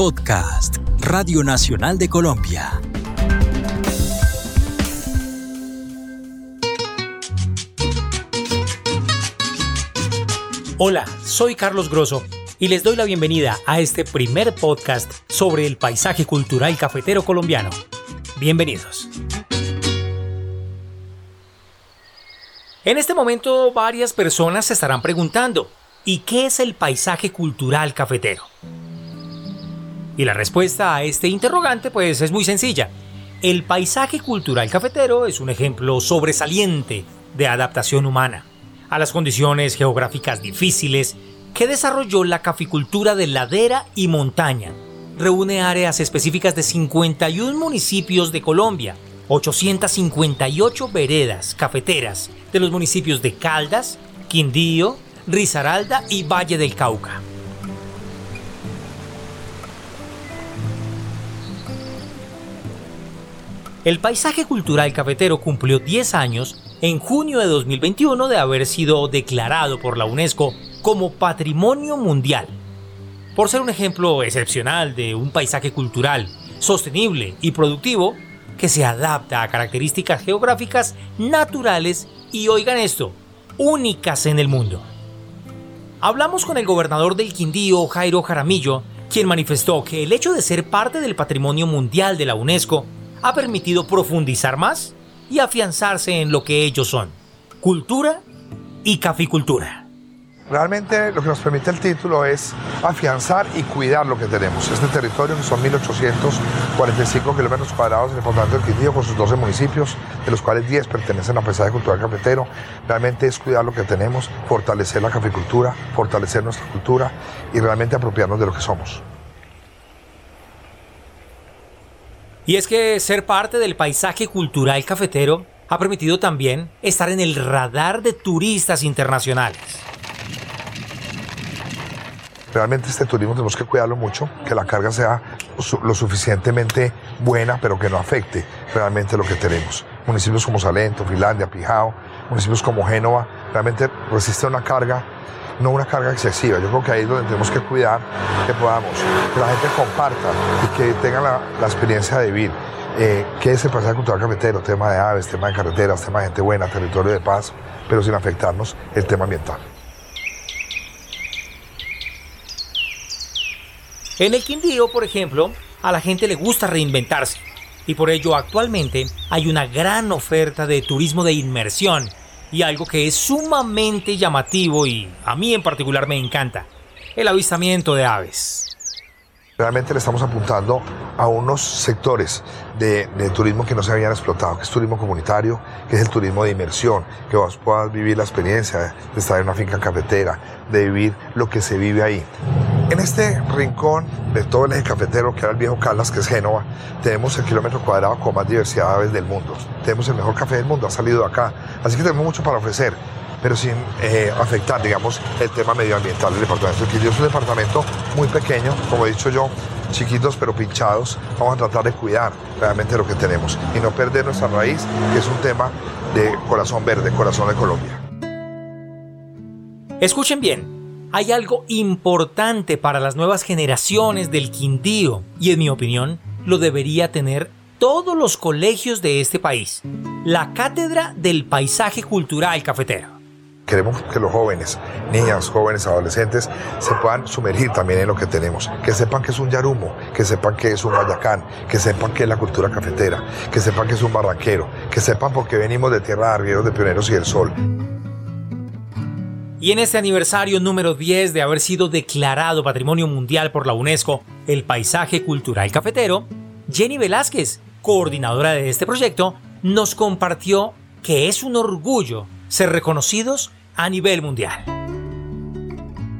Podcast, Radio Nacional de Colombia. Hola, soy Carlos Grosso y les doy la bienvenida a este primer podcast sobre el paisaje cultural cafetero colombiano. Bienvenidos. En este momento varias personas se estarán preguntando, ¿y qué es el paisaje cultural cafetero? Y la respuesta a este interrogante pues es muy sencilla. El paisaje cultural cafetero es un ejemplo sobresaliente de adaptación humana a las condiciones geográficas difíciles que desarrolló la caficultura de ladera y montaña. Reúne áreas específicas de 51 municipios de Colombia, 858 veredas cafeteras de los municipios de Caldas, Quindío, Risaralda y Valle del Cauca. El paisaje cultural cafetero cumplió 10 años en junio de 2021 de haber sido declarado por la UNESCO como Patrimonio Mundial, por ser un ejemplo excepcional de un paisaje cultural sostenible y productivo que se adapta a características geográficas naturales y, oigan esto, únicas en el mundo. Hablamos con el gobernador del Quindío, Jairo Jaramillo, quien manifestó que el hecho de ser parte del patrimonio mundial de la UNESCO ha permitido profundizar más y afianzarse en lo que ellos son, cultura y caficultura. Realmente lo que nos permite el título es afianzar y cuidar lo que tenemos. Este territorio, que son 1.845 kilómetros cuadrados en el departamento del Quindío, con sus 12 municipios, de los cuales 10 pertenecen al paisaje cultural cafetero, realmente es cuidar lo que tenemos, fortalecer la caficultura, fortalecer nuestra cultura y realmente apropiarnos de lo que somos. Y es que ser parte del paisaje cultural cafetero ha permitido también estar en el radar de turistas internacionales. Realmente este turismo tenemos que cuidarlo mucho, que la carga sea lo suficientemente buena, pero que no afecte realmente lo que tenemos. Municipios como Salento, Finlandia, Pijao, municipios como Génova, realmente resisten una carga no una carga excesiva. Yo creo que ahí es donde tenemos que cuidar que podamos, que la gente comparta y que tenga la, experiencia de vivir. Eh, ¿Qué es el paisaje cultural cafetero? Tema de aves, tema de carreteras, tema de gente buena, territorio de paz, pero sin afectarnos el tema ambiental. En el Quindío, por ejemplo, a la gente le gusta reinventarse y por ello actualmente hay una gran oferta de turismo de inmersión y algo que es sumamente llamativo y a mí en particular me encanta, el avistamiento de aves. Realmente le estamos apuntando a unos sectores de, turismo que no se habían explotado, que es turismo comunitario, que es el turismo de inmersión, que vos puedas vivir la experiencia de estar en una finca cafetera, de vivir lo que se vive ahí. En este rincón de todo el eje cafetero, que era el viejo Calas, que es Génova, tenemos el kilómetro cuadrado con más diversidad de aves del mundo. Tenemos el mejor café del mundo, ha salido de acá. Así que tenemos mucho para ofrecer, pero sin eh, afectar, digamos, el tema medioambiental del departamento. El es un departamento muy pequeño, como he dicho yo, chiquitos pero pinchados. Vamos a tratar de cuidar realmente lo que tenemos y no perder nuestra raíz, que es un tema de corazón verde, corazón de Colombia. Escuchen bien, hay algo importante para las nuevas generaciones del Quindío y en mi opinión lo debería tener todos los colegios de este país, la Cátedra del Paisaje Cultural Cafetero. Queremos que los jóvenes, niñas, jóvenes, adolescentes, se puedan sumergir también en lo que tenemos, que sepan que es un yarumo, que sepan que es un guayacán, que sepan que es la cultura cafetera, que sepan que es un barranquero, que sepan por qué venimos de tierra de arrieros, de pioneros y del sol. Y en este aniversario número 10 de haber sido declarado Patrimonio Mundial por la UNESCO, el paisaje cultural cafetero, Jenny Velázquez, coordinadora de este proyecto, nos compartió que es un orgullo ser reconocidos a nivel mundial.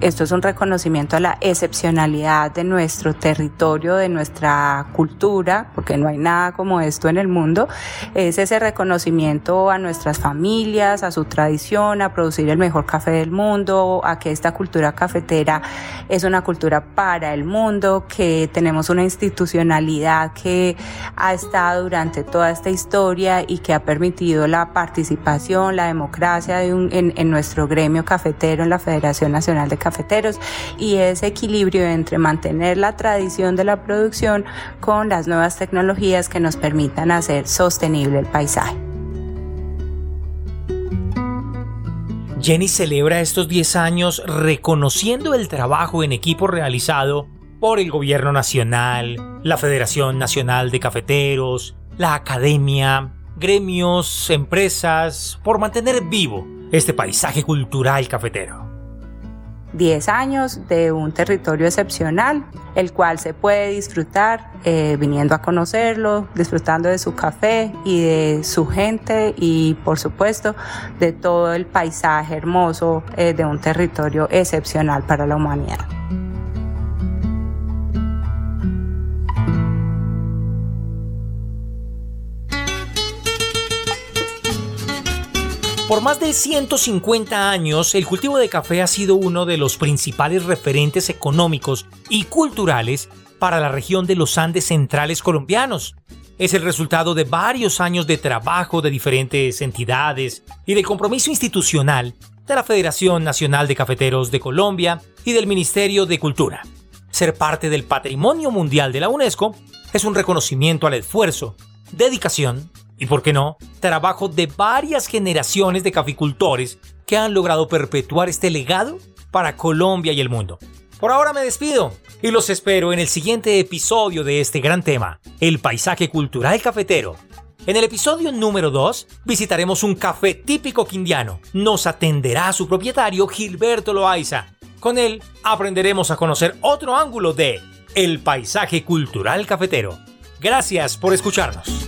Esto es un reconocimiento a la excepcionalidad de nuestro territorio, de nuestra cultura, porque no hay nada como esto en el mundo. Es ese reconocimiento a nuestras familias, a su tradición, a producir el mejor café del mundo, a que esta cultura cafetera es una cultura para el mundo, que tenemos una institucionalidad que ha estado durante toda esta historia y que ha permitido la participación, la democracia de en, en nuestro gremio cafetero, en la Federación Nacional de Café y ese equilibrio entre mantener la tradición de la producción con las nuevas tecnologías que nos permitan hacer sostenible el paisaje. Jenny celebra estos 10 años reconociendo el trabajo en equipo realizado por el Gobierno Nacional, la Federación Nacional de Cafeteros, la Academia, gremios, empresas, por mantener vivo este paisaje cultural cafetero. 10 años de un territorio excepcional, el cual se puede disfrutar eh, viniendo a conocerlo, disfrutando de su café y de su gente y por supuesto de todo el paisaje hermoso eh, de un territorio excepcional para la humanidad. Por más de 150 años, el cultivo de café ha sido uno de los principales referentes económicos y culturales para la región de los Andes centrales colombianos. Es el resultado de varios años de trabajo de diferentes entidades y del compromiso institucional de la Federación Nacional de Cafeteros de Colombia y del Ministerio de Cultura. Ser parte del Patrimonio Mundial de la UNESCO es un reconocimiento al esfuerzo, dedicación y, por qué no, trabajo de varias generaciones de caficultores que han logrado perpetuar este legado para Colombia y el mundo. Por ahora me despido y los espero en el siguiente episodio de este gran tema, el paisaje cultural cafetero. En el episodio número 2 visitaremos un café típico quindiano. Nos atenderá su propietario Gilberto Loaiza. Con él aprenderemos a conocer otro ángulo de el paisaje cultural cafetero. Gracias por escucharnos.